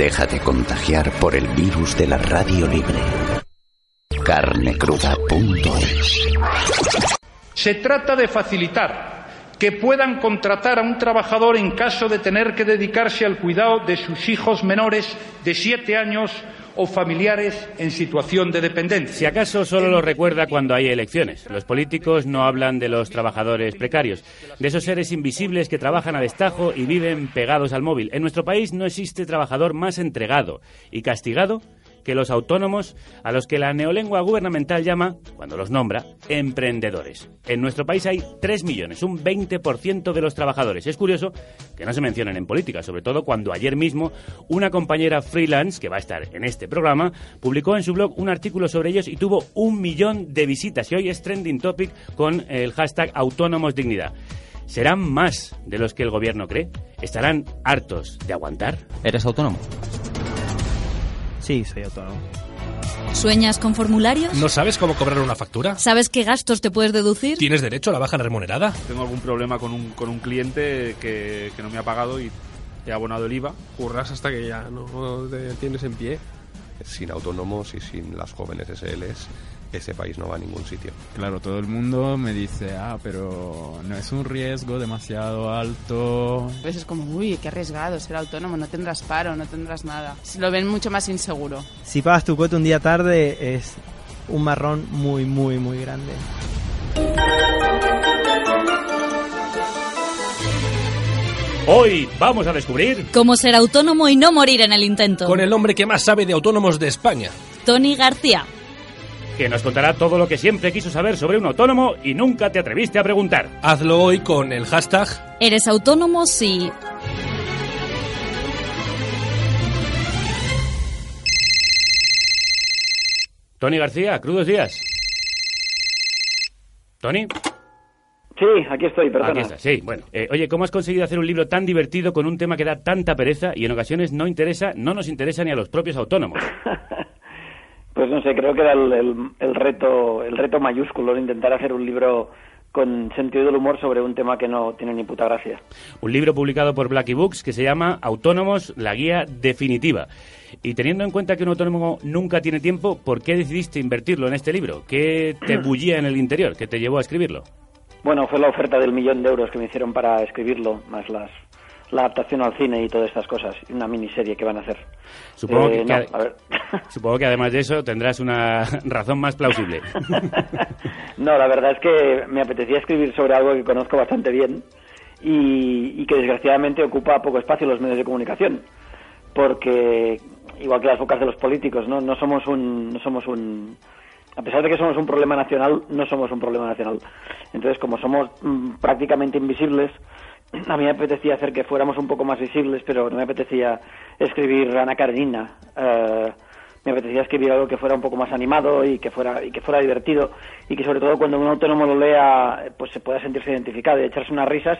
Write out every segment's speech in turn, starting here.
Déjate contagiar por el virus de la radio libre. carnecruda.es Se trata de facilitar que puedan contratar a un trabajador en caso de tener que dedicarse al cuidado de sus hijos menores de siete años o familiares en situación de dependencia. Si acaso solo lo recuerda cuando hay elecciones. Los políticos no hablan de los trabajadores precarios, de esos seres invisibles que trabajan a destajo y viven pegados al móvil. En nuestro país no existe trabajador más entregado y castigado que los autónomos a los que la neolengua gubernamental llama, cuando los nombra, emprendedores. En nuestro país hay 3 millones, un 20% de los trabajadores. Es curioso que no se mencionen en política, sobre todo cuando ayer mismo una compañera freelance, que va a estar en este programa, publicó en su blog un artículo sobre ellos y tuvo un millón de visitas. Y hoy es trending topic con el hashtag autónomos dignidad. ¿Serán más de los que el gobierno cree? ¿Estarán hartos de aguantar? ¿Eres autónomo? Sí, soy autónomo. ¿Sueñas con formularios? ¿No sabes cómo cobrar una factura? ¿Sabes qué gastos te puedes deducir? ¿Tienes derecho a la baja remunerada? Tengo algún problema con un, con un cliente que, que no me ha pagado y he abonado el IVA. Curras hasta que ya no te tienes en pie. Sin autónomos y sin las jóvenes SLs, ese país no va a ningún sitio. Claro, todo el mundo me dice, ah, pero no es un riesgo demasiado alto. A veces como, uy, qué arriesgado ser autónomo, no tendrás paro, no tendrás nada. Lo ven mucho más inseguro. Si pagas tu cuota un día tarde es un marrón muy, muy, muy grande. Hoy vamos a descubrir cómo ser autónomo y no morir en el intento. Con el hombre que más sabe de autónomos de España. Tony García. Que nos contará todo lo que siempre quiso saber sobre un autónomo y nunca te atreviste a preguntar. Hazlo hoy con el hashtag. ¿Eres autónomo? Sí. Tony García, crudos días. ¿Tony? Sí, aquí estoy, perdona. Aquí está, sí, bueno. Eh, oye, ¿cómo has conseguido hacer un libro tan divertido con un tema que da tanta pereza y en ocasiones no interesa, no nos interesa ni a los propios autónomos? pues no sé, creo que era el, el, el reto, el reto mayúsculo de intentar hacer un libro con sentido del humor sobre un tema que no tiene ni puta gracia. Un libro publicado por Blacky Books que se llama Autónomos, la guía definitiva. Y teniendo en cuenta que un autónomo nunca tiene tiempo, ¿por qué decidiste invertirlo en este libro? ¿Qué te bullía en el interior? ¿Qué te llevó a escribirlo? Bueno, fue la oferta del millón de euros que me hicieron para escribirlo, más las la adaptación al cine y todas estas cosas, una miniserie que van a hacer. Supongo, Eh, que, no, que- a ver. supongo que además de eso tendrás una razón más plausible. No, la verdad es que me apetecía escribir sobre algo que conozco bastante bien y, y que desgraciadamente ocupa poco espacio en los medios de comunicación, porque igual que las bocas de los políticos, no, no somos un, no somos un, a pesar de que somos un problema nacional, no somos un problema nacional. Entonces, como somos mm, prácticamente invisibles, a mí me apetecía hacer que fuéramos un poco más visibles, pero no me apetecía escribir Ana Karenina. eh, me apetecía escribir algo que fuera un poco más animado y que fuera y que fuera divertido y que sobre todo cuando un autónomo lo lea pues se pueda sentirse identificado y echarse unas risas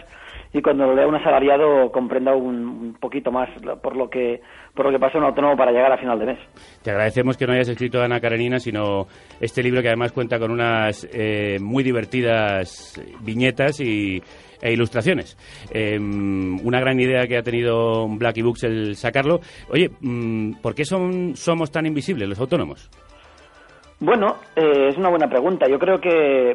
y cuando lo lea un asalariado comprenda un, poquito más por lo que por lo que pasa un autónomo para llegar a final de mes. Te agradecemos que no hayas escrito Ana Karenina, sino este libro que además cuenta con unas eh, muy divertidas viñetas y, e ilustraciones. Eh, una gran idea que ha tenido Blacky Books el sacarlo. Oye, mm, ¿por qué son, somos tan invisibles los autónomos? Bueno, eh, es una buena pregunta. Yo creo que,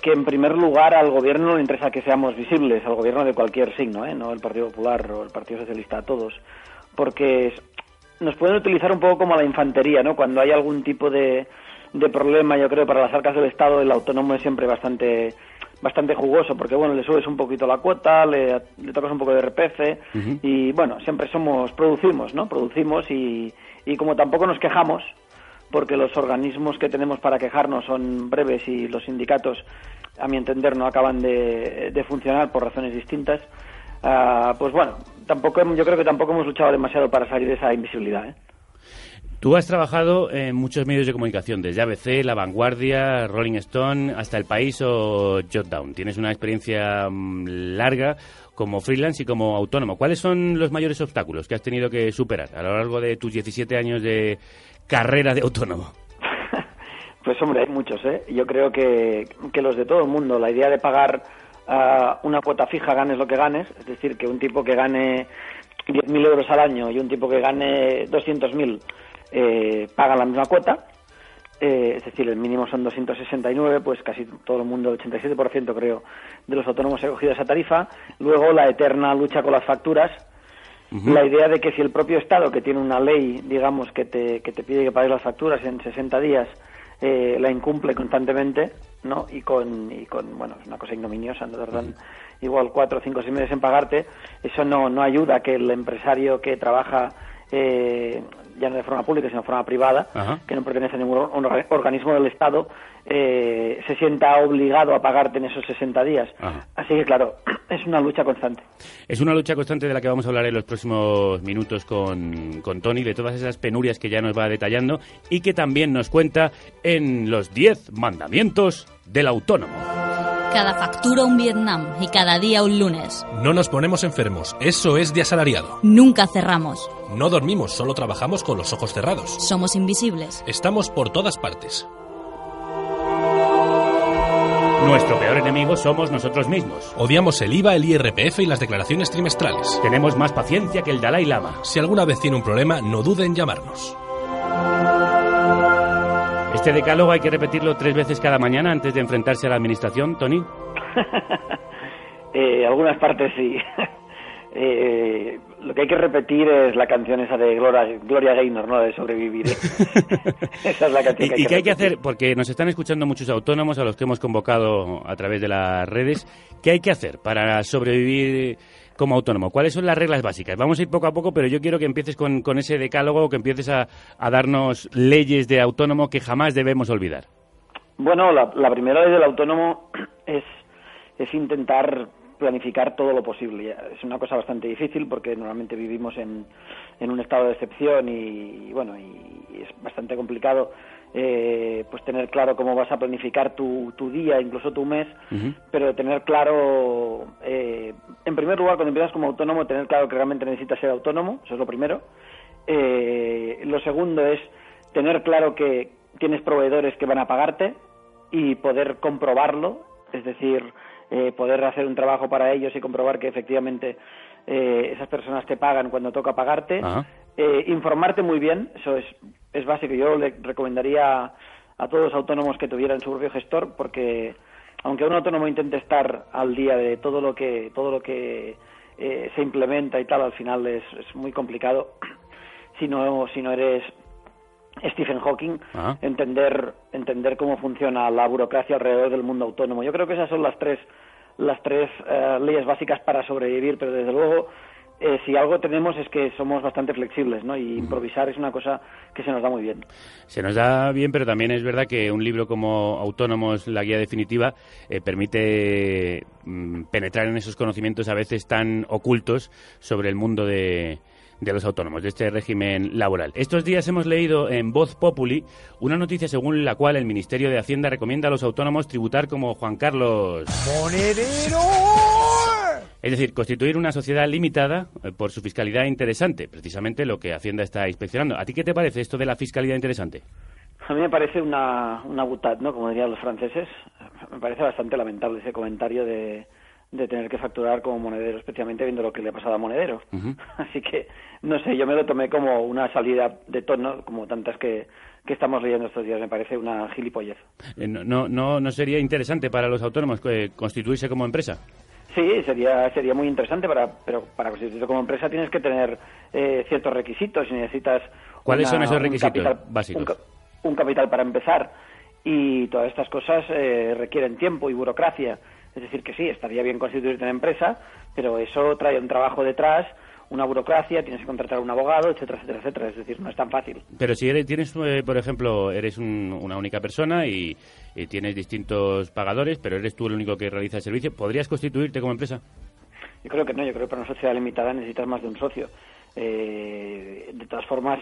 que en primer lugar al gobierno no le interesa que seamos visibles, al gobierno de cualquier signo, ¿eh? no el Partido Popular o el Partido Socialista, a todos, porque es- nos pueden utilizar un poco como a la infantería, ¿no? Cuando hay algún tipo de, de problema, yo creo, para las arcas del Estado, el autónomo es siempre bastante bastante jugoso, porque bueno, le subes un poquito la cuota, le, le tocas un poco de RPF y bueno, siempre somos, producimos, ¿no? Producimos y, y como tampoco nos quejamos, porque los organismos que tenemos para quejarnos son breves y los sindicatos, a mi entender, no acaban de, de funcionar por razones distintas, ah, pues bueno, tampoco yo creo que tampoco hemos luchado demasiado para salir de esa invisibilidad. ¿eh? Tú has trabajado en muchos medios de comunicación, desde ABC, La Vanguardia, Rolling Stone, hasta El País o Jotdown. Tienes una experiencia mm, larga como freelance y como autónomo. ¿Cuáles son los mayores obstáculos que has tenido que superar a lo largo de tus 17 años de carrera de autónomo? Pues hombre, hay muchos, ¿eh? Yo creo que, que los de todo el mundo, la idea de pagar ah, una cuota fija, ganes lo que ganes, es decir, que un tipo que gane 10.000 euros al año y un tipo que gane 200.000 eh, pagan la misma cuota, eh, es decir, el mínimo son 269, pues casi todo el mundo, el 87% creo, de los autónomos ha cogido esa tarifa. Luego la eterna lucha con las facturas, la idea de que si el propio Estado, que tiene una ley, digamos, que te, que te pide que pagues las facturas en 60 días, eh, la incumple constantemente, ¿no? Y con, y con, bueno, es una cosa ignominiosa, ¿no? Tardan igual cuatro, cinco, seis meses en pagarte, eso no, no ayuda a que el empresario que trabaja eh, ya no de forma pública, sino de forma privada, que no pertenece a ningún or- or- organismo del Estado, eh, se sienta obligado a pagarte en esos 60 días. Así que, claro, es una lucha constante. Es una lucha constante de la que vamos a hablar en los próximos minutos con, con Tony, de todas esas penurias que ya nos va detallando y que también nos cuenta en los 10 mandamientos del autónomo. Cada factura un Vietnam y cada día un lunes. No nos ponemos enfermos, eso es de asalariado. Nunca cerramos. No dormimos, solo trabajamos con los ojos cerrados. Somos invisibles. Estamos por todas partes. Nuestro peor enemigo somos nosotros mismos. Odiamos el IVA, el IRPF y las declaraciones trimestrales. Tenemos más paciencia que el Dalai Lama. Si alguna vez tiene un problema, no dude en llamarnos. Este decálogo hay que repetirlo tres veces cada mañana antes de enfrentarse a la administración, Tony. Eh, algunas partes sí. Eh, lo que hay que repetir es la canción esa de Gloria, Gloria Gaynor, ¿no? De sobrevivir. esa es la canción que hay ¿Y, que qué hay que hacer? Porque nos están escuchando muchos autónomos a los que hemos convocado a través de las redes. ¿Qué hay que hacer para sobrevivir como autónomo? ¿Cuáles son las reglas básicas? Vamos a ir poco a poco, pero yo quiero que empieces con, con ese decálogo, que empieces a, darnos leyes de autónomo que jamás debemos olvidar. Bueno, la, primera ley del autónomo es, es intentar planificar todo lo posible. Es una cosa bastante difícil porque normalmente vivimos en, en un estado de excepción y, y, bueno, y es bastante complicado eh, pues tener claro cómo vas a planificar tu, tu día, incluso tu mes, pero tener claro, eh, en primer lugar, cuando empiezas como autónomo, tener claro que realmente necesitas ser autónomo, eso es lo primero. Eh, lo segundo es tener claro que tienes proveedores que van a pagarte y poder comprobarlo, es decir, eh, poder hacer un trabajo para ellos y comprobar que efectivamente eh, esas personas te pagan cuando toca pagarte. Eh, informarte muy bien, eso es, es básico. Yo le recomendaría a todos los autónomos que tuvieran su propio gestor, porque aunque un autónomo intente estar al día de todo lo que todo lo que eh, se implementa y tal, al final es, es muy complicado si no si no eres Stephen Hawking Ah. entender entender cómo funciona la burocracia alrededor del mundo autónomo. Yo creo que esas son las tres las tres eh, leyes básicas para sobrevivir, pero desde luego eh, si algo tenemos es que somos bastante flexibles, ¿no? Y improvisar es una cosa que se nos da muy bien. Se nos da bien, pero también es verdad que un libro como Autónomos, la guía definitiva, eh, permite mm, penetrar en esos conocimientos a veces tan ocultos sobre el mundo de, de los autónomos, de este régimen laboral. Estos días hemos leído en Voz Populi una noticia según la cual el Ministerio de Hacienda recomienda a los autónomos tributar como Juan Carlos. Es decir, constituir una sociedad limitada eh, por su fiscalidad interesante, precisamente lo que Hacienda está inspeccionando. ¿A ti qué te parece esto de la fiscalidad interesante? A mí me parece una, una butad, ¿no? Como dirían los franceses. Me parece bastante lamentable ese comentario de, de tener que facturar como monedero, especialmente viendo lo que le ha pasado a Monedero. Así que, no sé, yo me lo tomé como una salida de tono, como tantas que, que estamos leyendo estos días. Me parece una gilipollez. Eh, No, no, no, ¿no sería interesante para los autónomos eh, constituirse como empresa? Sí, sería sería muy interesante, para, pero para constituirte como empresa tienes que tener eh, ciertos requisitos y necesitas... ¿Cuáles una- son esos un requisitos capital- básicos? Un, un capital para empezar y todas estas cosas eh, requieren tiempo y burocracia. Es decir, que sí, estaría bien constituirte en empresa, pero eso trae un trabajo detrás, una burocracia, tienes que contratar a un abogado, etcétera, etcétera, etcétera. Es decir, no es tan fácil. Pero si eres, tienes, eh, por ejemplo, eres un- una única persona y, y tienes distintos pagadores, pero eres tú el único que realiza el servicio, ¿podrías constituirte como empresa? Yo creo que no, yo creo que para una sociedad limitada necesitas más de un socio. Eh, de todas formas,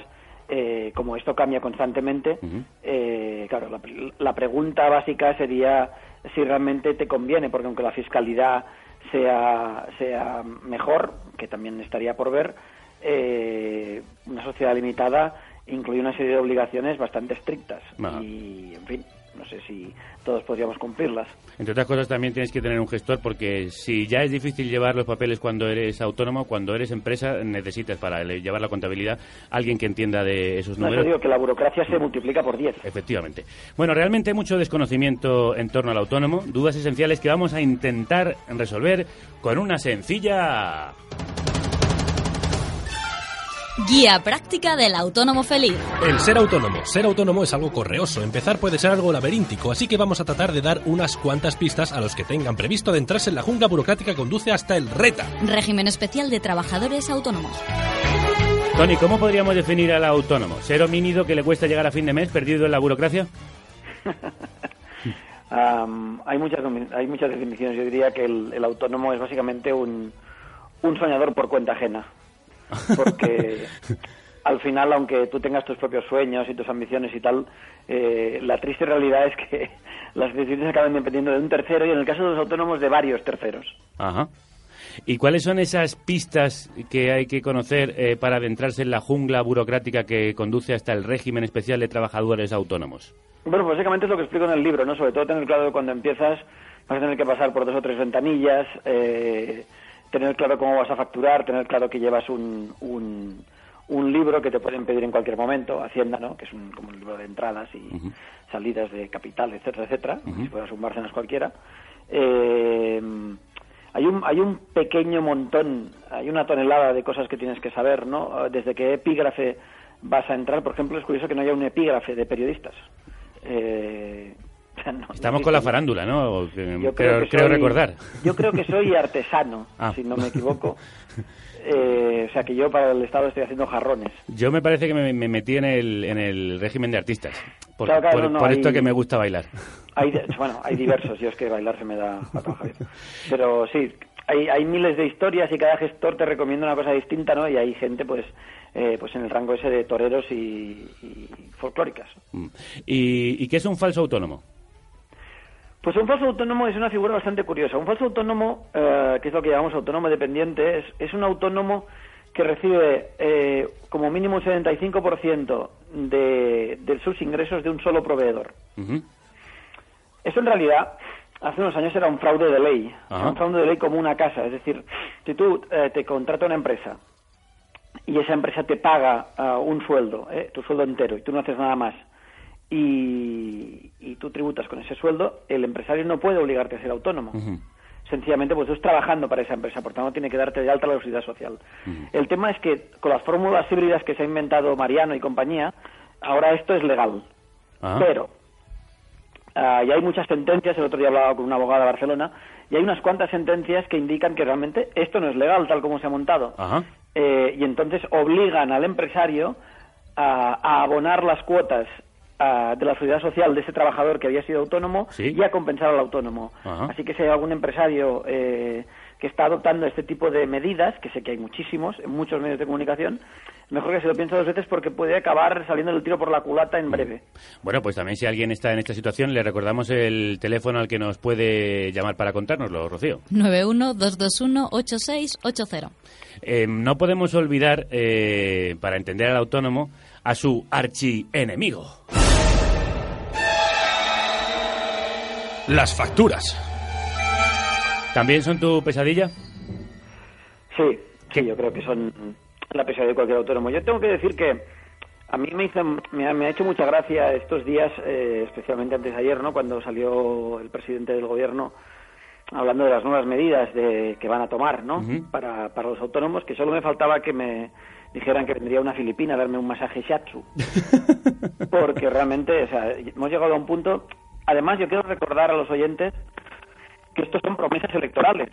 eh, como esto cambia constantemente, eh, claro, la, la pregunta básica sería si realmente te conviene, porque aunque la fiscalidad sea, sea mejor, que también estaría por ver, eh, una sociedad limitada incluye una serie de obligaciones bastante estrictas. Ajá. Y, en fin, no sé si todos podríamos cumplirlas. Entre otras cosas, también tienes que tener un gestor porque si ya es difícil llevar los papeles cuando eres autónomo, cuando eres empresa necesitas para llevar la contabilidad alguien que entienda de esos No, números. yo digo que la burocracia se multiplica por 10. Efectivamente. Bueno, realmente hay mucho desconocimiento en torno al autónomo, dudas esenciales que vamos a intentar resolver con una sencilla... Guía práctica del autónomo feliz. El ser autónomo. Ser autónomo es algo correoso. Empezar puede ser algo laberíntico, así que vamos a tratar de dar unas cuantas pistas a los que tengan previsto adentrarse en la jungla burocrática que conduce hasta el RETA. Régimen especial de trabajadores autónomos. Tony, ¿cómo podríamos definir al autónomo? ¿Ser homínido que le cuesta llegar a fin de mes perdido en la burocracia? Hay, muchas, hay muchas definiciones. Yo diría que el, el autónomo es básicamente un, un soñador por cuenta ajena. Porque al final, aunque tú tengas tus propios sueños y tus ambiciones y tal, eh, la triste realidad es que las decisiones acaban dependiendo de un tercero y en el caso de los autónomos de varios terceros. Ajá. ¿Y cuáles son esas pistas que hay que conocer eh, para adentrarse en la jungla burocrática que conduce hasta el régimen especial de trabajadores autónomos? Bueno, pues básicamente es lo que explico en el libro, ¿no? Sobre todo tener claro que cuando empiezas vas a tener que pasar por dos o tres ventanillas, eh, tener claro cómo vas a facturar, tener claro que llevas un, un, un libro que te pueden pedir en cualquier momento, Hacienda, ¿no? Que es un, como un libro de entradas y salidas de capital, etcétera, etcétera, como si fueras un Bárcenas cualquiera. Eh, hay un, hay un pequeño montón, hay una tonelada de cosas que tienes que saber, ¿no? Desde qué epígrafe vas a entrar, por ejemplo, es curioso que no haya un epígrafe de periodistas. Eh, no- Estamos no con la farándula, ¿no? Yo creo, que creo soy- recordar. Yo creo que soy artesano, Ah. si no me equivoco. Eh, o sea, que yo para el Estado estoy haciendo jarrones. Yo me parece que me, me metí en el, en el régimen de artistas. Por, Claro, claro, por- no, por esto que me gusta bailar. Hay, bueno, hay diversos, yo es que bailar se me da Javier. Pero sí, hay, hay miles de historias y cada gestor te recomienda una cosa distinta, ¿no? Y hay gente, pues, eh, pues en el rango ese de toreros y, y folclóricas. Mm. ¿Y, ¿Y qué es un falso autónomo? Pues un falso autónomo es una figura bastante curiosa. Un falso autónomo, eh, que es lo que llamamos autónomo dependiente, es, es un autónomo que recibe eh, como mínimo un 75% de, de sus ingresos de un solo proveedor. Ujú. Eso en realidad hace unos años era un fraude de ley, Ajá. Un fraude de ley como una casa. Es decir, si tú eh, te contrata una empresa y esa empresa te paga ah, un sueldo, eh, tu sueldo entero, y tú no haces nada más, y, y tú tributas con ese sueldo, el empresario no puede obligarte a ser autónomo. Sencillamente, pues tú estás trabajando para esa empresa, por tanto tiene que darte de alta la seguridad social. El tema es que con las fórmulas híbridas que se ha inventado Mariano y compañía, ahora esto es legal. Ah. Pero ah, y hay muchas sentencias, el otro día hablaba con una abogada de Barcelona, y hay unas cuantas sentencias que indican que realmente esto no es legal tal como se ha montado. Eh, y entonces obligan al empresario a, a abonar las cuotas de la seguridad social de ese trabajador que había sido autónomo Sí. y a compensar al autónomo. Ajá. Así que si hay algún empresario eh, que está adoptando este tipo de medidas, que sé que hay muchísimos en muchos medios de comunicación, mejor que se lo piense dos veces porque puede acabar saliendo el tiro por la culata en breve. Bueno, pues también si alguien está en esta situación, le recordamos el teléfono al que nos puede llamar para contárnoslo, Rocío. 912218680. Eh, no podemos olvidar, eh, para entender al autónomo, a su archienemigo. Las facturas. ¿También son tu pesadilla? Sí, sí, yo creo que son la pesadilla de cualquier autónomo. Yo tengo que decir que a mí me, hizo, me, ha, me ha hecho mucha gracia estos días, eh, especialmente antes de ayer, ¿no? cuando salió el presidente del gobierno hablando de las nuevas medidas de, que van a tomar ¿no? para, para los autónomos, que solo me faltaba que me dijeran que vendría una filipina a darme un masaje shiatsu. Porque realmente, o sea, hemos llegado a un punto... Además, yo quiero recordar a los oyentes que estos son promesas electorales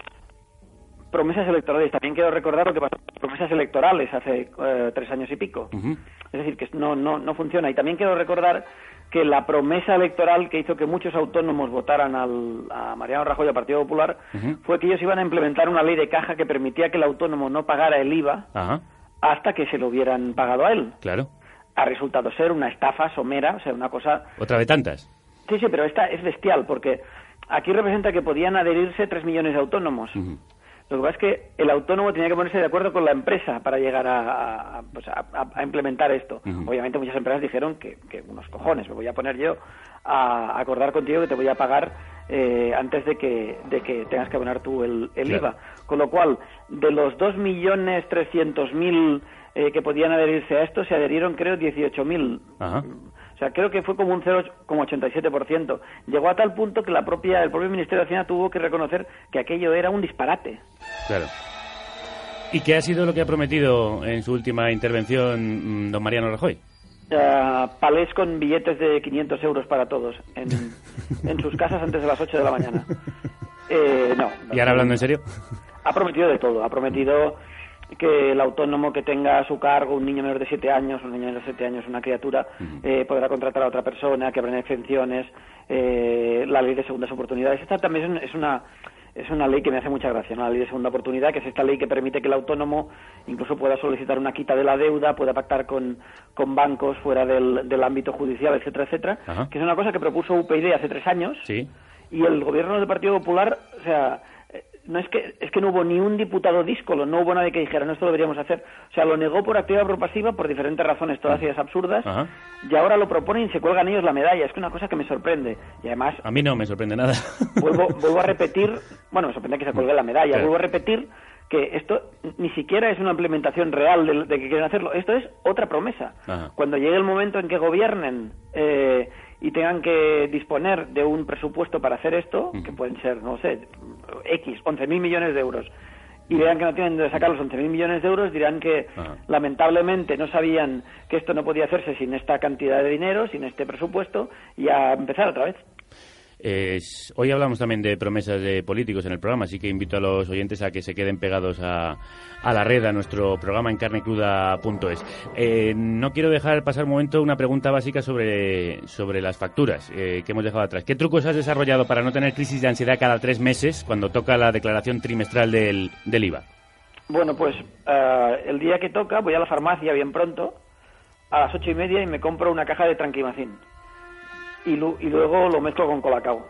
promesas electorales. También quiero recordar lo que pasó con las promesas electorales hace eh, tres años y pico. Es decir, que no, no, no funciona. Y también quiero recordar que la promesa electoral que hizo que muchos autónomos votaran al, a Mariano Rajoy y al Partido Popular fue que ellos iban a implementar una ley de caja que permitía que el autónomo no pagara el IVA hasta que se lo hubieran pagado a él. claro. Ha resultado ser una estafa somera, o sea, una cosa Otra de tantas. Sí, sí, pero esta es bestial porque aquí representa que podían adherirse tres millones de autónomos. Lo que pasa es que el autónomo tenía que ponerse de acuerdo con la empresa para llegar a, a- pues a- implementar esto. Obviamente muchas empresas dijeron que, que unos cojones, me voy a poner yo a acordar contigo que te voy a pagar eh, antes de que, de que tengas que abonar tú el, el Claro. IVA. Con lo cual, de los 2.300.000 eh, que podían adherirse a esto, se adherieron creo 18.000 Ajá. O sea, creo que fue como un 0,87%. Llegó a tal punto que la propia, el propio Ministerio de Hacienda tuvo que reconocer que aquello era un disparate. Claro. ¿Y qué ha sido lo que ha prometido en su última intervención mm, don Mariano Rajoy? Eh, palés con billetes de 500 euros para todos en, en sus casas antes de las 8 de la mañana. Eh, no. ¿Y ahora hablando en serio? Ha prometido de todo. Ha prometido que el autónomo que tenga a su cargo un niño menor de 7 años, un niño menor de 7 años, una criatura, eh, podrá contratar a otra persona, que habrá exenciones, eh, la ley de segundas oportunidades. Esta también es un- es una es una ley que me hace mucha gracia, ¿no? la ley de segunda oportunidad, que es esta ley que permite que el autónomo incluso pueda solicitar una quita de la deuda, pueda pactar con, con bancos fuera del, del ámbito judicial, etcétera, etcétera, Ajá. que es una cosa que propuso UPyD hace tres años Sí. y el gobierno del Partido Popular, o sea, no es que es que no hubo ni un diputado díscolo, no hubo nadie que dijera, no, esto lo deberíamos hacer. O sea, lo negó por activa o por pasiva por diferentes razones, todas ellas absurdas, Ajá. y ahora lo proponen y se cuelgan ellos la medalla. Es que una cosa que me sorprende. Y además, A mí no me sorprende nada. vuelvo, vuelvo a repetir, bueno, me sorprende que se cuelgue la medalla, Claro. vuelvo a repetir que esto ni siquiera es una implementación real de, de que quieren hacerlo, esto es otra promesa. Ajá. Cuando llegue el momento en que gobiernen eh, y tengan que disponer de un presupuesto para hacer esto, que pueden ser, no sé, X, 11.000 millones de euros, y vean que no tienen de sacar los 11.000 millones de euros, dirán que lamentablemente no sabían que esto no podía hacerse sin esta cantidad de dinero, sin este presupuesto, y a empezar otra vez. Hoy hablamos también de promesas de políticos en el programa, así que invito a los oyentes a que se queden pegados a, a la red, a nuestro programa en carnecruda.es. Eh, no quiero dejar pasar un momento una pregunta básica sobre, sobre las facturas eh, que hemos dejado atrás. ¿Qué trucos has desarrollado para no tener crisis de ansiedad cada tres meses cuando toca la declaración trimestral del, del IVA? Bueno, pues eh, el día que toca voy a la farmacia bien pronto, a las ocho y media, y me compro una caja de tranquimacín. Y, lu- y luego lo mezclo con colacao.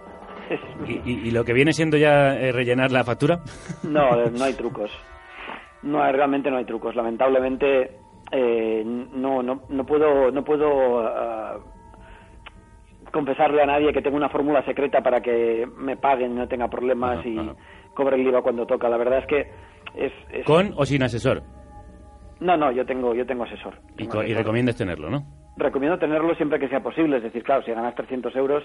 ¿Y, y lo que viene siendo ya eh, rellenar la factura? No, eh, no hay trucos. No, hay- realmente no hay trucos. Lamentablemente eh, no, no, no puedo, no puedo ah, confesarle a nadie que tengo una fórmula secreta para que me paguen, no tenga problemas y cobre el IVA cuando toca. La verdad es que es, es- ¿Con o sin asesor? no, no, yo tengo, yo tengo asesor. Tengo co- y asesor. recomiendas tenerlo, ¿no? Recomiendo tenerlo siempre que sea posible. Es decir, claro, si ganas 300 euros,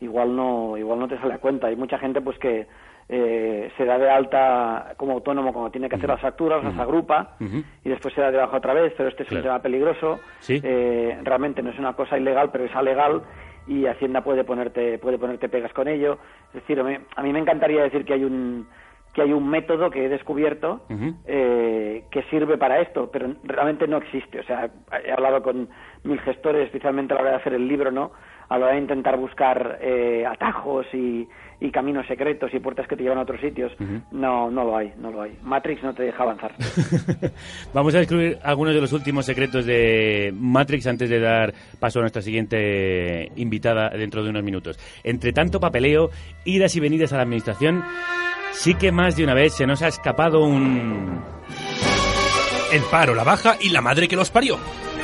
igual no, igual no te sale a cuenta. Hay mucha gente pues que eh, se da de alta como autónomo cuando tiene que hacer las facturas, las agrupa y después se da de baja otra vez, pero este es un tema peligroso. Sí. Eh, realmente no es una cosa ilegal, pero es alegal y Hacienda puede ponerte puede ponerte pegas con ello. Es decir, a mí, a mí me encantaría decir que hay un que hay un método que he descubierto eh, que sirve para esto, pero realmente no existe. O sea, he hablado con mil gestores, especialmente a la hora de hacer el libro, ¿no? A la hora de intentar buscar eh, atajos y, y caminos secretos y puertas que te llevan a otros sitios. No, no lo hay, no lo hay. Matrix no te deja avanzar. Vamos a descubrir algunos de los últimos secretos de Matrix antes de dar paso a nuestra siguiente invitada dentro de unos minutos. Entre tanto papeleo, idas y venidas a la administración, sí que más de una vez se nos ha escapado un... El paro, la baja y la madre que los parió.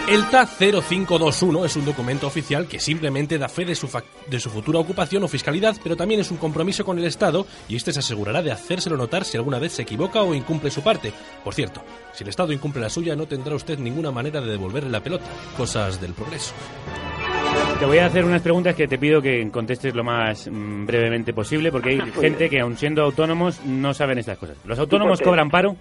El TA 0521 es un documento oficial que simplemente da fe de su, de su futura ocupación o fiscalidad, pero también es un compromiso con el Estado y este se asegurará de hacérselo notar si alguna vez se equivoca o incumple su parte. Por cierto, si el Estado incumple la suya, no tendrá usted ninguna manera de devolverle la pelota. Cosas del progreso. Te voy a hacer unas preguntas que te pido que contestes lo más mm, brevemente posible, porque hay gente que, aun siendo autónomos, no saben estas cosas. ¿Los autónomos cobran paro?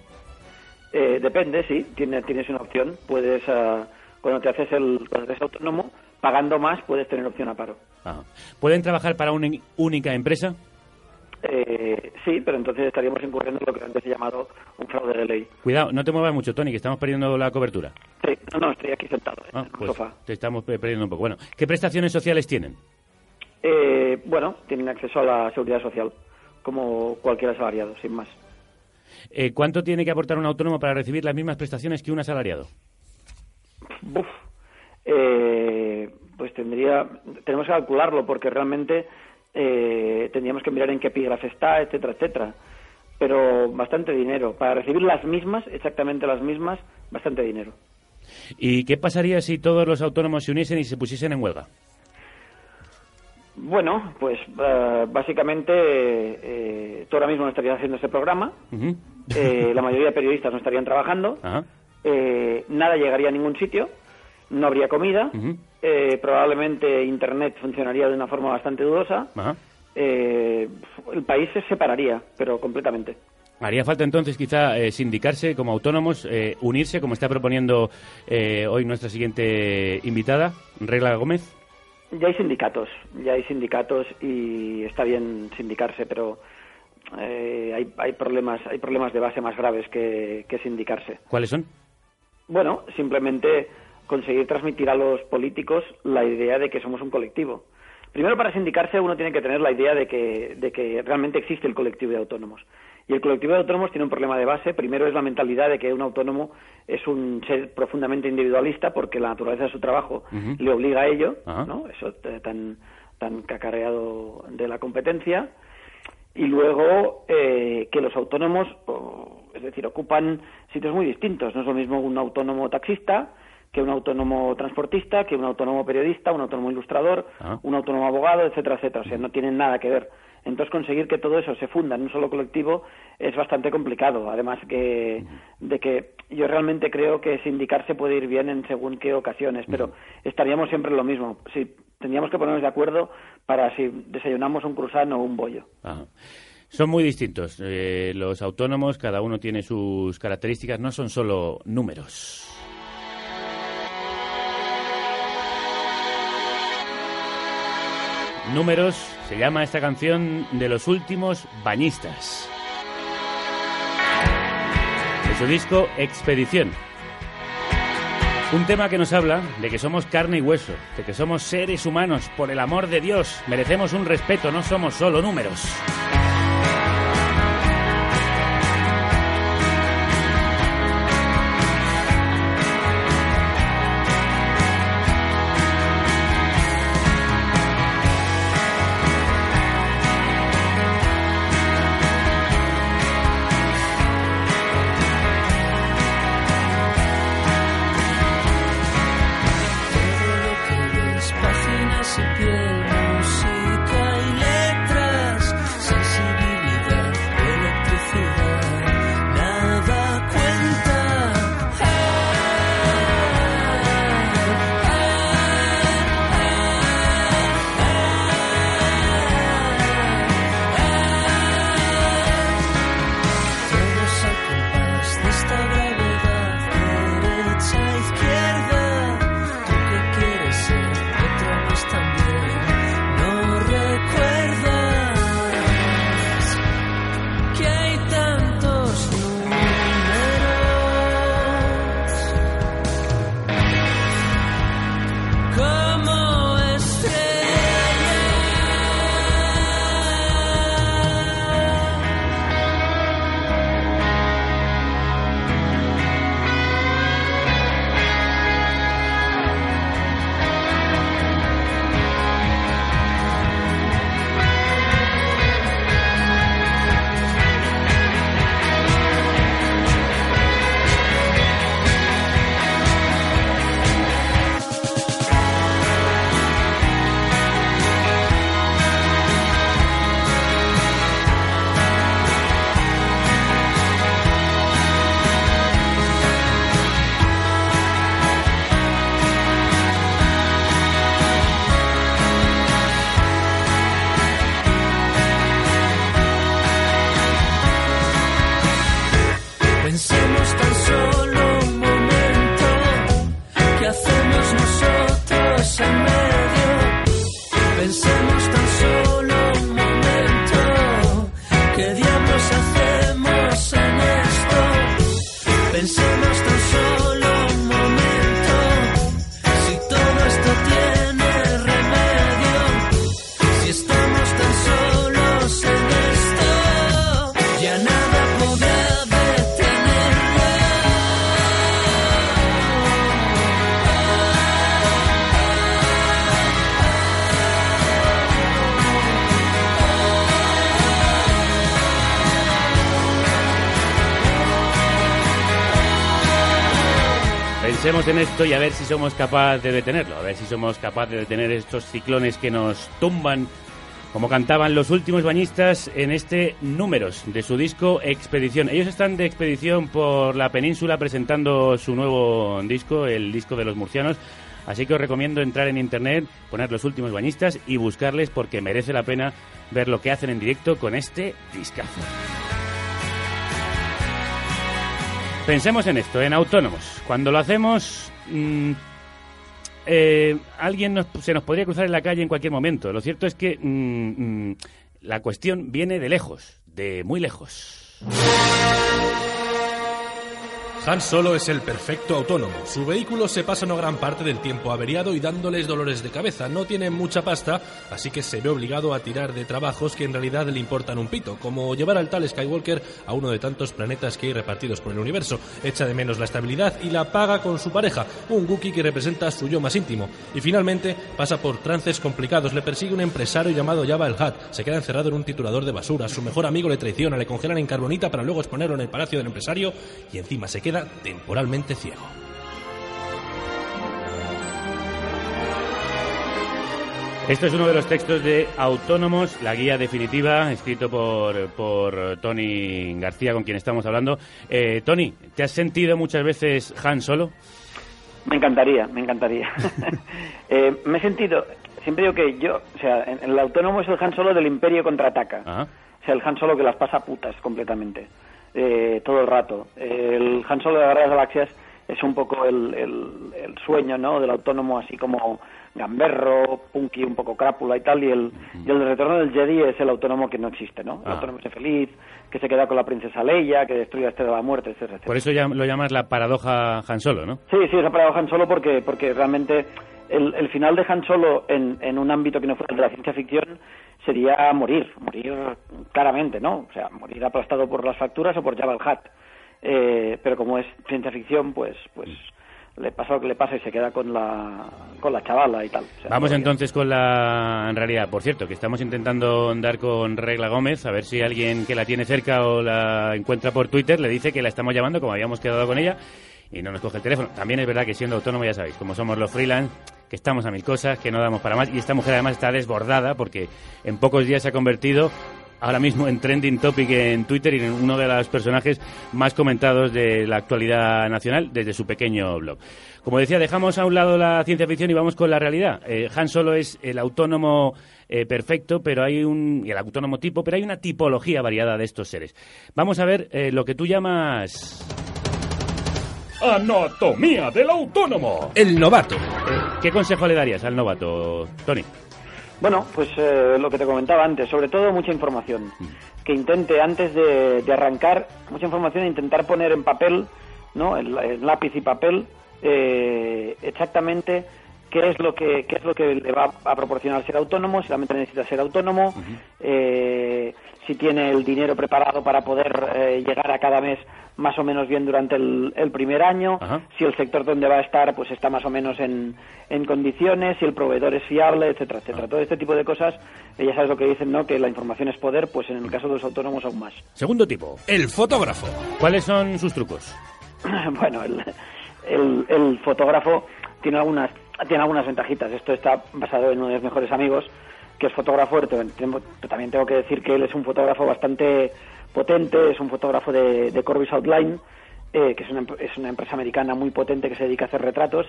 Eh, depende, sí, tienes, tienes una opción. Puedes, ah, cuando te haces el, cuando autónomo, pagando más, puedes tener opción a paro. Ajá. ¿Pueden trabajar para una única empresa? Eh, sí, pero entonces estaríamos incurriendo en lo que antes he llamado un fraude de ley. Cuidado, no te muevas mucho, Tony, que estamos perdiendo la cobertura. Sí, no, no, estoy aquí sentado ¿eh? Ah, en un pues sofá. te estamos pe- perdiendo un poco. Bueno, ¿qué prestaciones sociales tienen? Eh, bueno, tienen acceso a la seguridad social, como cualquier asalariado, sin más. Eh, ¿Cuánto tiene que aportar un autónomo para recibir las mismas prestaciones que un asalariado? Buf. Eh, pues tendría, tenemos que calcularlo porque realmente eh, tendríamos que mirar en qué epígrafe está, etcétera, etcétera. pero bastante dinero. Para recibir las mismas, exactamente las mismas, bastante dinero. ¿Y qué pasaría si todos los autónomos se uniesen y se pusiesen en huelga? Bueno, pues eh, básicamente eh, tú ahora mismo no estarías haciendo este programa, eh, la mayoría de periodistas no estarían trabajando, eh, nada llegaría a ningún sitio, no habría comida, eh, probablemente Internet funcionaría de una forma bastante dudosa, eh, el país se separaría, pero completamente. Haría falta entonces quizá eh, sindicarse como autónomos, eh, unirse como está proponiendo eh, hoy nuestra siguiente invitada, Regla Gómez. Ya hay sindicatos, ya hay sindicatos y está bien sindicarse, pero eh, hay, hay problemas, hay problemas de base más graves que, que sindicarse. ¿Cuáles son? Bueno, simplemente conseguir transmitir a los políticos la idea de que somos un colectivo. Primero, para sindicarse uno tiene que tener la idea de que, de que realmente existe el colectivo de autónomos. Y el colectivo de autónomos tiene un problema de base. Primero es la mentalidad de que un autónomo es un ser profundamente individualista porque la naturaleza de su trabajo le obliga a ello. ¿no? Eso eh, tan, tan cacareado de la competencia. Y luego eh, que los autónomos, es decir, ocupan sitios muy distintos. No es lo mismo un autónomo taxista que un autónomo transportista, que un autónomo periodista, un autónomo ilustrador, Ah. un autónomo abogado, etcétera, etcétera. O sea, no tienen nada que ver. Entonces, conseguir que todo eso se funda en un solo colectivo es bastante complicado. Además que, de que yo realmente creo que sindicarse puede ir bien en según qué ocasiones, pero estaríamos siempre en lo mismo. Si tendríamos que ponernos de acuerdo para si desayunamos un cruzano o un bollo. Ajá. Son muy distintos. eh, los autónomos, cada uno tiene sus características, no son solo números. Números se llama esta canción de los últimos bañistas. De su disco Expedición. Un tema que nos habla de que somos carne y hueso, de que somos seres humanos, por el amor de Dios, merecemos un respeto, no somos solo números. Pensemos en esto y a ver si somos capaces de detenerlo, a ver si somos capaces de detener estos ciclones que nos tumban, como cantaban los últimos bañistas en este Números de su disco Expedición. Ellos están de expedición por la península presentando su nuevo disco, el disco de los murcianos. Así que os recomiendo entrar en internet, poner los últimos bañistas y buscarles porque merece la pena ver lo que hacen en directo con este discazo. Pensemos en esto, en autónomos. Cuando lo hacemos, mm, eh, alguien se nos podría cruzar en la calle en cualquier momento. Lo cierto es que mm, mm, la cuestión viene de lejos, de muy lejos. Han Solo es el perfecto autónomo. Su vehículo se pasa una gran parte del tiempo averiado y dándoles dolores de cabeza. No tiene mucha pasta, así que se ve obligado a tirar de trabajos que en realidad le importan un pito, como llevar al tal Skywalker a uno de tantos planetas que hay repartidos por el universo. Echa de menos la estabilidad y la paga con su pareja, un Wookiee que representa su yo más íntimo. Y finalmente pasa por trances complicados. Le persigue un empresario llamado Jabba el Hutt. Se queda encerrado en un titulador de basura. Su mejor amigo le traiciona, le congelan en carbonita para luego exponerlo en el palacio del empresario y encima se queda temporalmente ciego. Esto es uno de los textos de Autónomos, la guía definitiva, escrito por, por Tony García, con quien estamos hablando. Eh, Tony, ¿te has sentido muchas veces Han Solo? Me encantaría, me encantaría. Eh, me he sentido, siempre digo que yo, o sea, en- el autónomo es el Han Solo del Imperio contraataca. Ajá. O sea, el Han Solo que las pasa putas completamente, eh, todo el rato. El Han Solo de la Guerra de las Galaxias es un poco el, el, el sueño, ¿no? Del autónomo así como gamberro, punky, un poco crápula y tal, y el, y el de Retorno del Jedi es el autónomo que no existe, ¿no? El Ah. autónomo ese feliz, que se queda con la princesa Leia, que destruye la Estrella de la Muerte, etcétera. Por eso ya lo llamas la paradoja Han Solo, ¿no? Sí, sí, esa parado Han Solo porque, porque realmente el, el final de Han Solo en, en un ámbito que no fuera el de la ciencia ficción sería morir, morir claramente, ¿no? O sea, morir aplastado por las facturas o por Jabba el Hutt. Eh, pero como es ciencia ficción, pues, pues le pasa lo que le pasa y se queda con la, con la chavala y tal. O sea, Vamos entonces con la en realidad. Por cierto, que estamos intentando andar con Regla Gómez, a ver si alguien que la tiene cerca o la encuentra por Twitter le dice que la estamos llamando como habíamos quedado con ella y no nos coge el teléfono. También es verdad que siendo autónomo, ya sabéis, como somos los freelance, que estamos a mil cosas, que no damos para más y esta mujer además está desbordada porque en pocos días se ha convertido ahora mismo en trending topic en Twitter y en uno de los personajes más comentados de la actualidad nacional desde su pequeño blog. Como decía, dejamos a un lado la ciencia ficción y vamos con la realidad. Eh, Han Solo es el autónomo eh, perfecto, pero hay un y el autónomo tipo, pero hay una tipología variada de estos seres. Vamos a ver eh, lo que tú llamas anatomía del autónomo. El novato. ¿Qué consejo le darías al novato, Tony? Bueno, pues eh, lo que te comentaba antes, sobre todo mucha información. Que intente antes de, de arrancar, mucha información, e intentar poner en papel, ¿no? En, la- en lápiz y papel, eh, exactamente qué es lo que qué es lo que le va a proporcionar ser autónomo, si realmente necesita ser autónomo, eh, si tiene el dinero preparado para poder eh, llegar a cada mes más o menos bien durante el, el primer año, si el sector donde va a estar pues está más o menos en, en condiciones, si el proveedor es fiable, etcétera, etcétera. Todo este tipo de cosas, eh, ya sabes lo que dicen, ¿no? Que la información es poder, pues en el caso de los autónomos aún más. Segundo tipo. El fotógrafo. ¿Cuáles son sus trucos? bueno, el, el, el fotógrafo tiene algunas tiene algunas ventajitas. Esto está basado en uno de mis mejores amigos, que es fotógrafo. pero También tengo que decir que él es un fotógrafo bastante potente, es un fotógrafo de, de Corbis Outline, eh, que es una, es una empresa americana muy potente que se dedica a hacer retratos.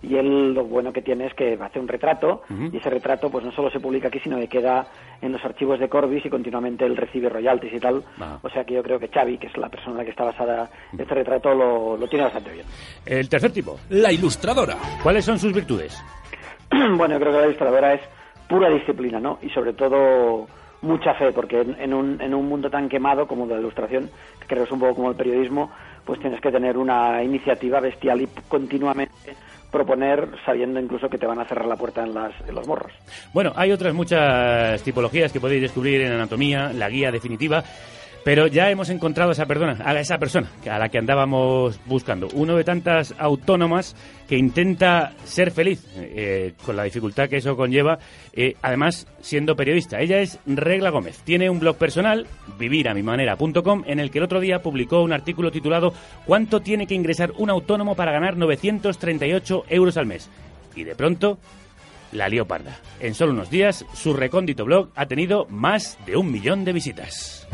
Y él lo bueno que tiene es que hace un retrato y ese retrato pues no solo se publica aquí, sino que queda en los archivos de Corbis y continuamente él recibe royalties y tal. Ah. O sea que yo creo que Xavi, que es la persona en la que está basada este retrato, lo, lo tiene bastante bien. El tercer tipo. La ilustradora. ¿Cuáles son sus virtudes? bueno, yo creo que la ilustradora es pura disciplina, ¿no? Y sobre todo mucha fe, porque en, un, en un mundo tan quemado como de la ilustración, que creo es un poco como el periodismo, pues tienes que tener una iniciativa bestial y continuamente proponer sabiendo incluso que te van a cerrar la puerta en, las, en los morros. Bueno, hay otras muchas tipologías que podéis descubrir en Anatomía, la guía definitiva. Pero ya hemos encontrado a esa persona, a esa persona a la que andábamos buscando. Uno de tantas autónomas que intenta ser feliz, eh, con la dificultad que eso conlleva, eh, además siendo periodista. Ella es Regla Gómez. Tiene un blog personal, viviramimanera.com, en el que el otro día publicó un artículo titulado ¿Cuánto tiene que ingresar un autónomo para ganar 938 euros al mes? Y de pronto la leoparda. En solo unos días, su recóndito blog ha tenido más de un millón de visitas.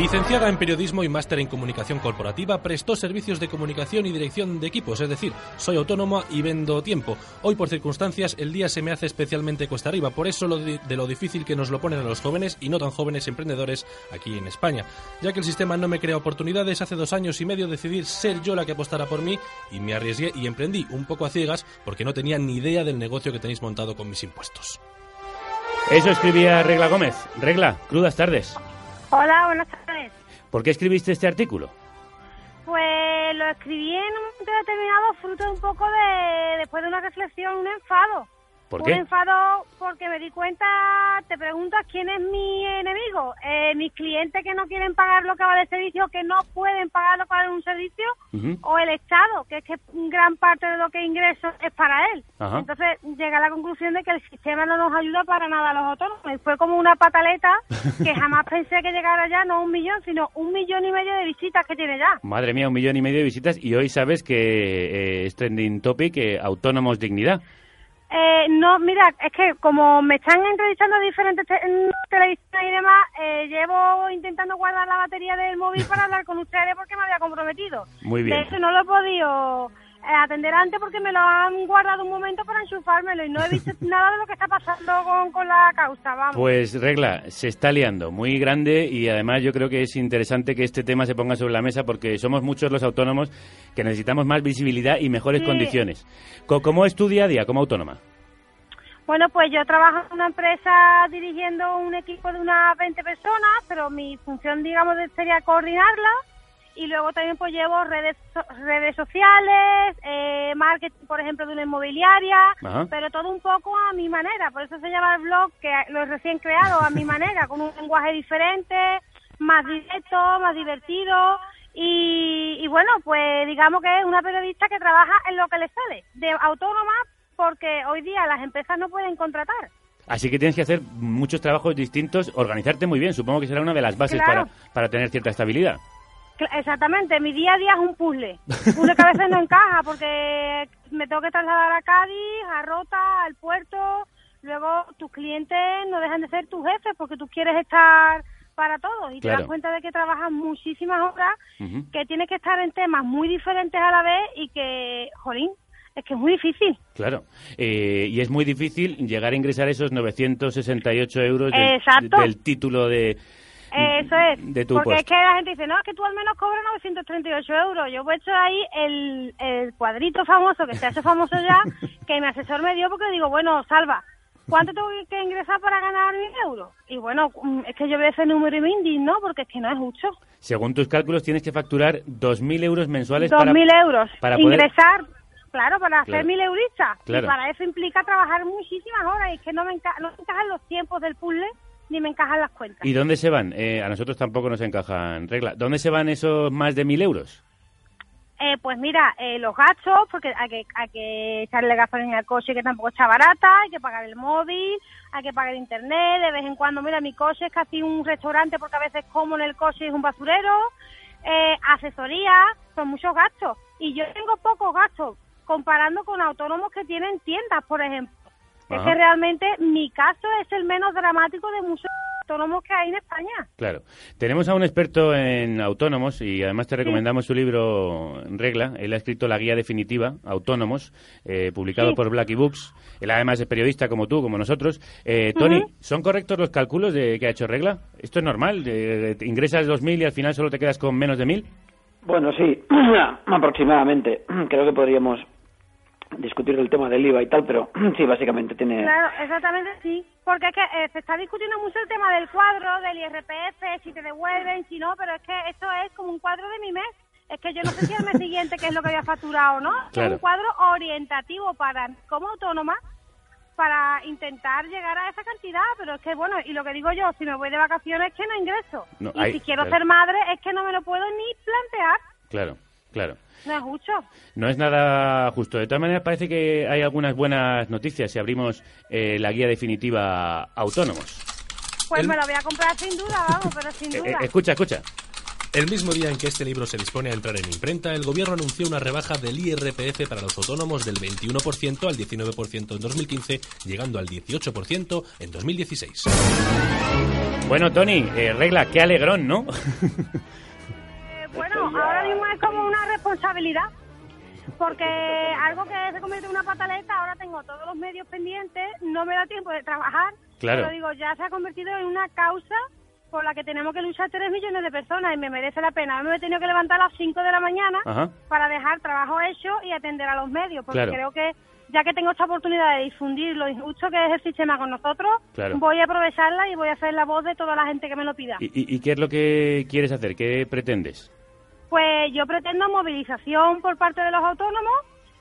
Licenciada en periodismo y máster en comunicación corporativa, prestó servicios de comunicación y dirección de equipos, es decir, soy autónoma y vendo tiempo. Hoy, por circunstancias, el día se me hace especialmente cuesta arriba, por eso di- de lo difícil que nos lo ponen a los jóvenes y no tan jóvenes emprendedores aquí en España. Ya que el sistema no me crea oportunidades, hace dos años y medio decidí ser yo la que apostara por mí y me arriesgué y emprendí un poco a ciegas porque no tenía ni idea del negocio que tenéis montado con mis impuestos. Eso escribía Regla Gómez. Regla, crudas tardes. Hola, buenas tardes. ¿Por qué escribiste este artículo? Pues lo escribí en un momento determinado fruto de un poco de, después de una reflexión, un enfado. ¿Por un qué? enfado porque me di cuenta, te preguntas quién es mi enemigo. Eh, mis clientes que no quieren pagar lo que vale el servicio, que no pueden pagar lo que vale un servicio, o el Estado, que es que gran parte de lo que ingreso es para él. Ajá. Entonces llegué a la conclusión de que el sistema no nos ayuda para nada a los autónomos. Y fue como una pataleta que jamás pensé que llegara ya, no un millón, sino un millón y medio de visitas que tiene ya. Madre mía, un millón y medio de visitas y hoy sabes que eh, es trending topic, eh, autónomos dignidad. Eh, no, mira, es que como me están entrevistando diferentes te- en televisión y demás, eh, llevo intentando guardar la batería del móvil para hablar con ustedes porque me había comprometido. Muy bien. De hecho, no lo he podido atender antes porque me lo han guardado un momento para enchufármelo y no he visto nada de lo que está pasando con, con la causa, vamos. Pues regla, se está liando muy grande y además yo creo que es interesante que este tema se ponga sobre la mesa porque somos muchos los autónomos que necesitamos más visibilidad y mejores Sí. condiciones. Co- ¿Cómo es tu día a día como autónoma? Bueno, pues yo trabajo en una empresa dirigiendo un equipo de unas 20 personas, pero mi función, digamos, sería coordinarla. Y luego también pues llevo redes, redes sociales, eh, marketing, por ejemplo, de una inmobiliaria, Ajá. pero todo un poco a mi manera. Por eso se llama el blog, que lo he recién creado a mi manera, con un lenguaje diferente, más directo, más divertido. Y, y bueno, pues digamos que es una periodista que trabaja en lo que le sale, de autónoma, porque hoy día las empresas no pueden contratar. Así que tienes que hacer muchos trabajos distintos, organizarte muy bien. Supongo que será una de las bases Claro. para, para tener cierta estabilidad. Exactamente, mi día a día es un puzzle. Un puzzle que a veces no encaja porque me tengo que trasladar a Cádiz, a Rota, al puerto. Luego tus clientes no dejan de ser tus jefes porque tú quieres estar para todos y te das cuenta de que trabajas muchísimas horas, que tienes que estar en temas muy diferentes a la vez y que, jolín, es que es muy difícil. Claro. Eh, y es muy difícil llegar a ingresar esos 968 euros del, del título de... Eso es. de tu porque puesto. es que la gente dice, no, es que tú al menos cobras 938 euros. Yo he puesto ahí el, el cuadrito famoso, que se hace famoso ya, que mi asesor me dio porque digo, bueno, Salva, ¿cuánto tengo que ingresar para ganar mil euros? Y bueno, mm, es que yo veo ese número y me indigno porque es que no es mucho. Según tus cálculos, tienes que facturar 2.000 euros mensuales para... 2.000 euros. para poder- Ingresar, claro, para Claro. hacer mil euristas. Claro. Y para eso implica trabajar muchísimas horas y es que no me, enca- no me encajan los tiempos del puzzle ni me encajan las cuentas. ¿Y dónde se van? Eh, a nosotros tampoco nos encajan regla. ¿Dónde se van esos más de 1.000 euros? Eh, pues mira, eh, los gastos, porque hay que, hay que echarle gasolina al coche que tampoco está barata, hay que pagar el móvil, hay que pagar internet, de vez en cuando, mira, mi coche es casi un restaurante porque a veces como en el coche es un basurero, eh, asesoría, son muchos gastos. Y yo tengo pocos gastos comparando con autónomos que tienen tiendas, por ejemplo. Es Ajá. que realmente mi caso es el menos dramático de muchos autónomos que hay en España. Claro. Tenemos a un experto en autónomos y además te recomendamos su libro Regla. Él ha escrito la guía definitiva, Autónomos, eh, publicado Sí. por Blacky Books. Él además es periodista como tú, como nosotros. Eh, Tony, Ujú. ¿son correctos los cálculos de que ha hecho Regla? ¿Esto es normal? Eh, ingresas 2.000 y al final solo te quedas con menos de 1.000? Bueno, sí, aproximadamente. Creo que podríamos discutir el tema del IVA y tal, pero sí, básicamente tiene... Claro, exactamente sí. Porque es que eh, se está discutiendo mucho el tema del cuadro, del IRPF, si te devuelven, si no, pero es que esto es como un cuadro de mi mes. Es que yo no sé si el mes siguiente qué es lo que había facturado o no. Es Claro. un cuadro orientativo para como autónoma para intentar llegar a esa cantidad, pero es que bueno, y lo que digo yo, si me voy de vacaciones es que no ingreso. No, y hay- si quiero claro. ser madre es que no me lo puedo ni plantear. Claro, claro. No es mucho. No es nada justo. De todas maneras, parece que hay algunas buenas noticias si abrimos eh, la guía definitiva Autónomos. Pues El- me lo voy a comprar sin duda, vamos, pero sin Eh, duda. eh, escucha, escucha. El mismo día en que este libro se dispone a entrar en imprenta, el gobierno anunció una rebaja del IRPF para los autónomos del 21% al 19% en 2015, llegando al 18% en 2016. Bueno, Tony, eh, regla, qué alegrón, ¿no? Ahora mismo es como una responsabilidad. Porque algo que se convierte en una pataleta, ahora tengo todos los medios pendientes, no me da tiempo de trabajar. Claro. Pero digo, ya se ha convertido en una causa por la que tenemos que luchar tres millones de personas y me merece la pena. Me he tenido que levantar a las 5 de la mañana Ajá. para dejar trabajo hecho y atender a los medios, porque Claro. creo que ya que tengo esta oportunidad de difundir lo injusto que es el sistema con nosotros, Claro. voy a aprovecharla y voy a hacer la voz de toda la gente que me lo pida. ¿Y, y- y qué es lo que quieres hacer? ¿Qué pretendes? Pues yo pretendo movilización por parte de los autónomos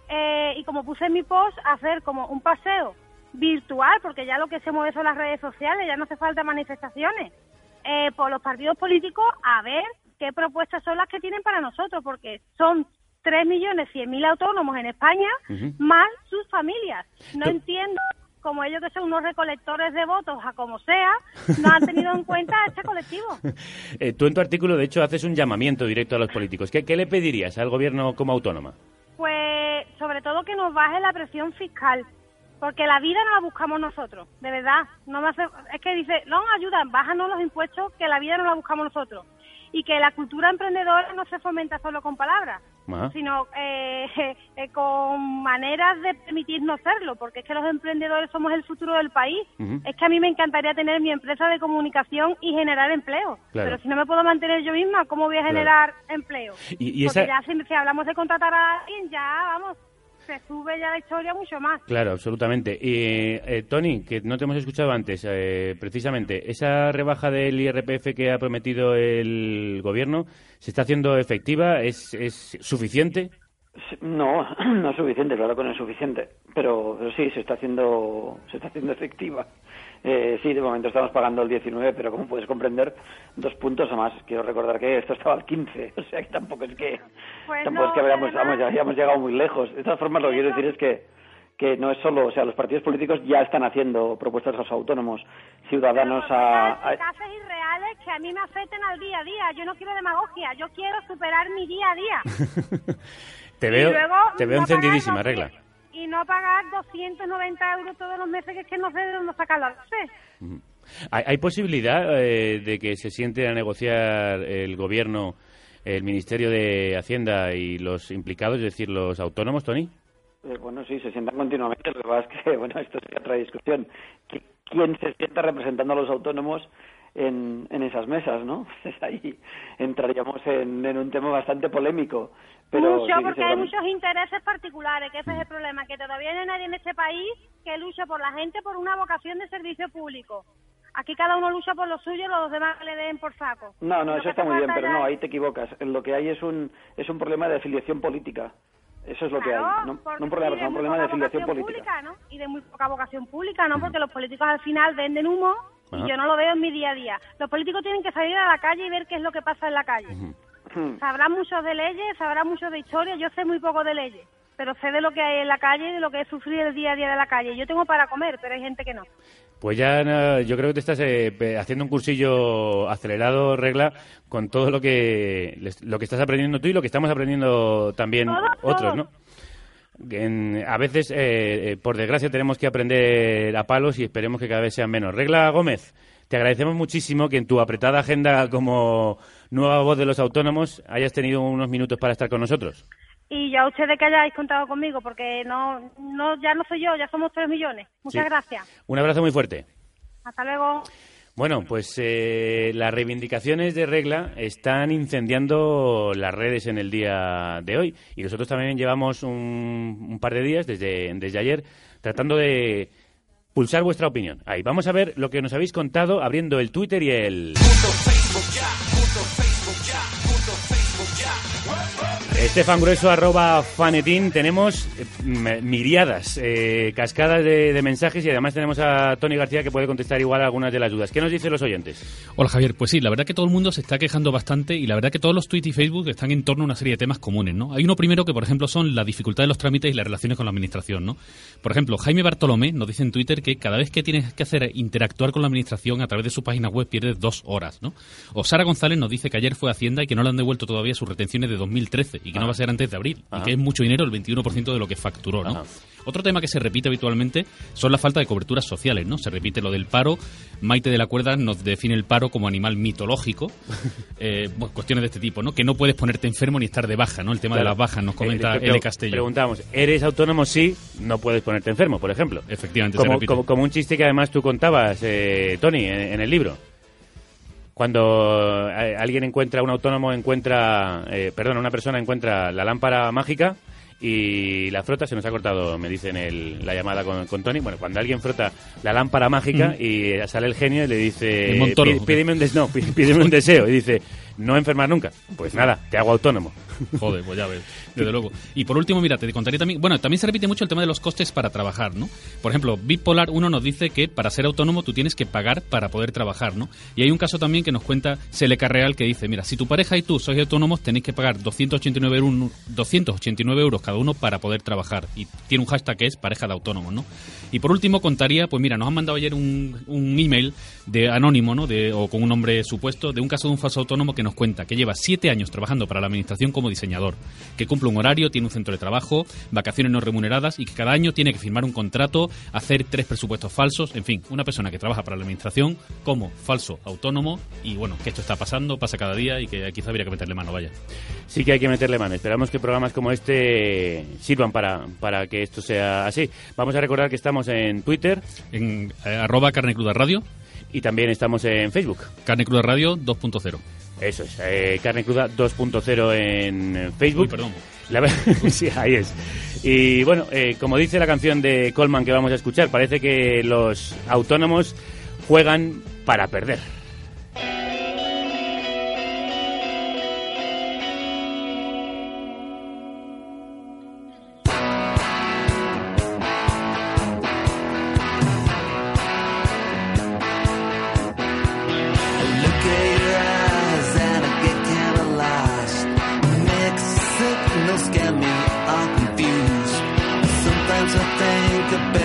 eh, y como puse en mi post, hacer como un paseo virtual, porque ya lo que se mueve son las redes sociales, ya no hace falta manifestaciones, eh, por los partidos políticos a ver qué propuestas son las que tienen para nosotros, porque son 3.100.000 autónomos en España, más sus familias. No entiendo como ellos que son unos recolectores de votos a como sea, no han tenido en cuenta a este colectivo. Eh, tú en tu artículo, de hecho, haces un llamamiento directo a los políticos. ¿Qué, qué le pedirías al gobierno como autónoma? Pues sobre todo que nos baje la presión fiscal, porque la vida no la buscamos nosotros, de verdad. No me hace, es que dice, no ayudan, bájanos los impuestos, que la vida no la buscamos nosotros. Y que la cultura emprendedora no se fomenta solo con palabras, Ajá. sino eh, eh, con maneras de permitirnos serlo, porque es que los emprendedores somos el futuro del país. Es que a mí me encantaría tener mi empresa de comunicación y generar empleo. Claro. Pero si no me puedo mantener yo misma, ¿cómo voy a Claro. generar empleo? Y- y Porque esa- ya si, si hablamos de contratar a alguien, ya, vamos, se sube ya la historia mucho más. Claro, absolutamente. Y eh, Tony, que no te hemos escuchado antes, eh, precisamente, esa rebaja del IRPF que ha prometido el gobierno, ¿se está haciendo efectiva? ¿Es, es suficiente? No, no es suficiente, claro que no es suficiente, pero, pero sí, se está haciendo, se está haciendo efectiva. Eh, sí, de momento estamos pagando el 19, pero como puedes comprender, dos puntos a más. Quiero recordar que esto estaba al 15, o sea que tampoco es que, Pues tampoco no, es que hayamos, además- vamos, ya hayamos llegado muy lejos. De todas formas, lo que quiero decir es que, que no es solo, o sea, los partidos políticos ya están haciendo propuestas a los autónomos, ciudadanos a, a- Eficaces y reales que a mí me afecten al día a día. Yo no quiero demagogia, yo quiero superar mi día a día. Te veo, luego te veo encendidísima, regla. Y no pagar 290 euros todos los meses, que es que no sé de dónde sacarlo. No sé. ¿Hay, hay posibilidad eh, de que se siente a negociar el gobierno, el Ministerio de Hacienda y los implicados, es decir, los autónomos, Tony? Eh, bueno, sí, se sientan continuamente. Lo que pasa es que, bueno, esto sería otra discusión. ¿Qui- ¿Quién se sienta representando a los autónomos en, en esas mesas, no? Pues ahí entraríamos en, en un tema bastante polémico. Pero mucho, sí porque hay muchos intereses particulares, que ese es el problema, que todavía no hay nadie en este país que luche por la gente por una vocación de servicio público. Aquí cada uno lucha por lo suyo, los demás le den por saco. No, no, eso está muy bien, pero no, ahí te equivocas. Lo que hay es un, es un problema de afiliación política. Eso es lo que hay. No, no un problema, un problema de afiliación política. pública, ¿no? Y de muy poca vocación pública, ¿no? Porque los políticos al final venden humo Ajá. y yo no lo veo en mi día a día. Los políticos tienen que salir a la calle y ver qué es lo que pasa en la calle. Sabrán mucho de leyes, sabrán mucho de historia, yo sé muy poco de leyes, pero sé de lo que hay en la calle y de lo que es sufrir el día a día de la calle. Yo tengo para comer, pero hay gente que no. Pues ya yo creo que te estás eh, haciendo un cursillo acelerado, regla, con todo lo que lo que estás aprendiendo tú y lo que estamos aprendiendo también Todos, otros, todos. ¿no? En- a veces, eh, eh, por desgracia, tenemos que aprender a palos y esperemos que cada vez sean menos. Regla Gómez, te agradecemos muchísimo que en tu apretada agenda como nueva voz de los autónomos hayas tenido unos minutos para estar con nosotros. Y ya ustedes que hayáis contado conmigo, porque no, no ya no soy yo, ya somos tres millones. Muchas Sí. gracias. Un abrazo muy fuerte. Hasta luego. Bueno, pues eh, las reivindicaciones de regla están incendiando las redes en el día de hoy. Y nosotros también llevamos un, un par de días desde, desde ayer tratando de pulsar vuestra opinión. Ahí vamos a ver lo que nos habéis contado abriendo el Twitter y el... Estefan Grueso, arroba fanetín. Tenemos eh, miriadas, eh, cascadas de, mensajes y además tenemos a Tony García que puede contestar igual algunas de las dudas. ¿Qué nos dicen los oyentes? Hola Javier, pues sí, la verdad que todo el mundo se está quejando bastante y la verdad que todos los tweets y Facebook están en torno a una serie de temas comunes, ¿no? Hay uno primero que, por ejemplo, son la dificultad de los trámites y las relaciones con la administración, ¿no? Por ejemplo, Jaime Bartolomé nos dice en Twitter que cada vez que tienes que hacer interactuar con la administración a través de su página web pierdes dos horas, ¿no? O Sara González nos dice que ayer fue a Hacienda y que no le han devuelto todavía sus retenciones de 2013 y que no va a ser antes de abril Ajá. y que es mucho dinero, el 21% de lo que facturó, ¿no? Otro tema que se repite habitualmente son la falta de coberturas sociales, ¿no? Se repite lo del paro. Maite de la Cuerda nos define el paro como animal mitológico. Eh, cuestiones de este tipo, ¿no? Que no puedes ponerte enfermo ni estar de baja, ¿no? El tema de las bajas nos comenta Eh, L. Castello. Preguntamos, ¿eres autónomo? Sí, no puedes ponerte enfermo, por ejemplo. Efectivamente, se Como, repite. como, como un chiste que además tú contabas, eh, Tony, en, en el libro. Cuando eh, alguien encuentra, un autónomo encuentra, eh, perdón, una persona encuentra la lámpara mágica y la frota, se nos ha cortado, me dicen el, la llamada con, con Tony. Bueno, cuando alguien frota la lámpara mágica Ujú. y sale el genio y le dice, El Montoro, "Pí- ¿o qué? pídeme un, des- no, pí- pídeme un deseo. Y dice, no enfermar nunca. Pues nada, te hago autónomo. Joder, pues ya ves, desde luego. Y por último, mira, te contaría también, bueno, también se repite mucho el tema de los costes para trabajar, ¿no? Por ejemplo, Bipolar 1 nos dice que para ser autónomo tú tienes que pagar para poder trabajar, ¿no? Y hay un caso también que nos cuenta Seleca Real que dice, mira, si tu pareja y tú sois autónomos tenéis que pagar 289 euros, 289 euros cada uno para poder trabajar. Y tiene un hashtag que es pareja de autónomos, ¿no? Y por último contaría, pues mira, nos han mandado ayer un, un email de anónimo, ¿no? De, o con un nombre supuesto, de un caso de un falso autónomo que nos cuenta que lleva siete años trabajando para la administración como diseñador, que cumple un horario, tiene un centro de trabajo, vacaciones no remuneradas y que cada año tiene que firmar un contrato, hacer tres presupuestos falsos, en fin, una persona que trabaja para la administración como falso autónomo y bueno, que esto está pasando, pasa cada día y que quizá habría que meterle mano, vaya. Sí que hay que meterle mano. Esperamos que programas como este sirvan para, para que esto sea así. Vamos a recordar que estamos en Twitter. En eh, arroba carne cruda radio. Y también estamos en Facebook. Carne cruda radio 2.0. Eso es, eh, Carne Cruda 2.0 en Facebook. Uy, perdón. La sí, ahí es. Y bueno, eh, como dice la canción de Coleman que vamos a escuchar, parece que los autónomos juegan para perder. the.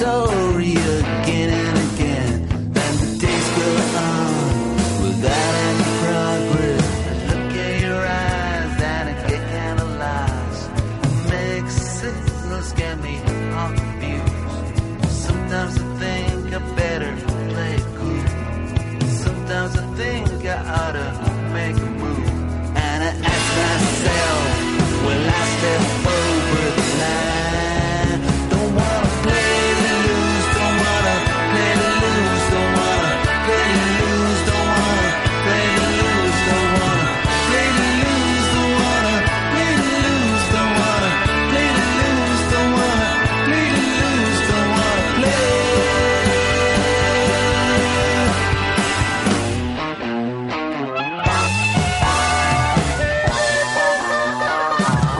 crystal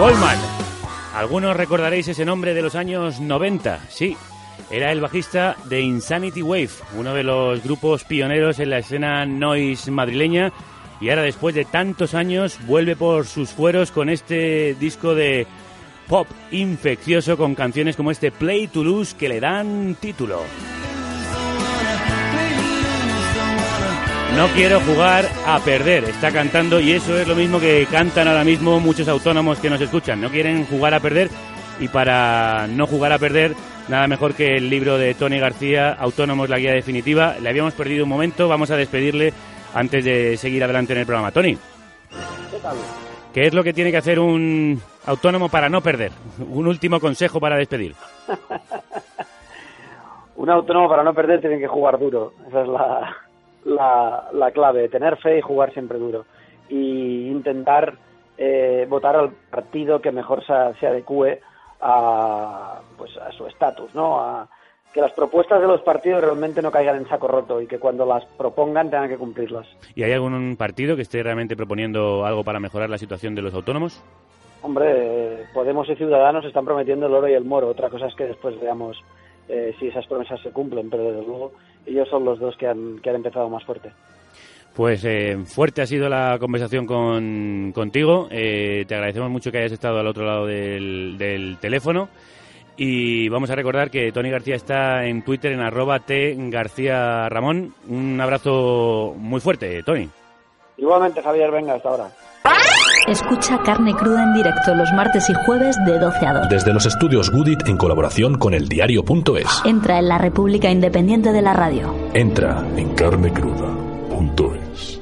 Coleman. Algunos recordaréis ese nombre de los años 90. Sí, era el bajista de Insanity Wave, uno de los grupos pioneros en la escena noise madrileña. Y ahora, después de tantos años, vuelve por sus fueros con este disco de pop infeccioso con canciones como este Play to Lose que le dan título. No quiero jugar a perder, está cantando y eso es lo mismo que cantan ahora mismo muchos autónomos que nos escuchan. No quieren jugar a perder y para no jugar a perder, nada mejor que el libro de Tony García, Autónomos, la guía definitiva. Le habíamos perdido un momento, vamos a despedirle antes de seguir adelante en el programa. Tony, ¿Qué tal? ¿qué es lo que tiene que hacer un autónomo para no perder? Un último consejo para despedir. Un autónomo para no perder tiene que jugar duro. Esa es la, la, la clave. Tener fe y jugar siempre duro. Y intentar eh, votar al partido que mejor se, se adecue a, pues, a su estatus, ¿no? A, que las propuestas de los partidos realmente no caigan en saco roto y que cuando las propongan tengan que cumplirlas. ¿Y hay algún partido que esté realmente proponiendo algo para mejorar la situación de los autónomos? Hombre, Podemos y Ciudadanos están prometiendo el oro y el moro. Otra cosa es que después veamos eh, si esas promesas se cumplen, pero desde luego ellos son los dos que han, que han empezado más fuerte. Pues eh, fuerte ha sido la conversación con, contigo. Eh, te agradecemos mucho que hayas estado al otro lado del, del teléfono. Y vamos a recordar que Tony García está en Twitter en arroba T García Ramón. Un abrazo muy fuerte, Tony. Igualmente, Javier, venga, hasta ahora. Escucha Carne Cruda en directo los martes y jueves de 12 a 2. Desde los estudios Goodit en colaboración con el diario.es. Entra en la República Independiente de la Radio. Entra en carnecruda.es.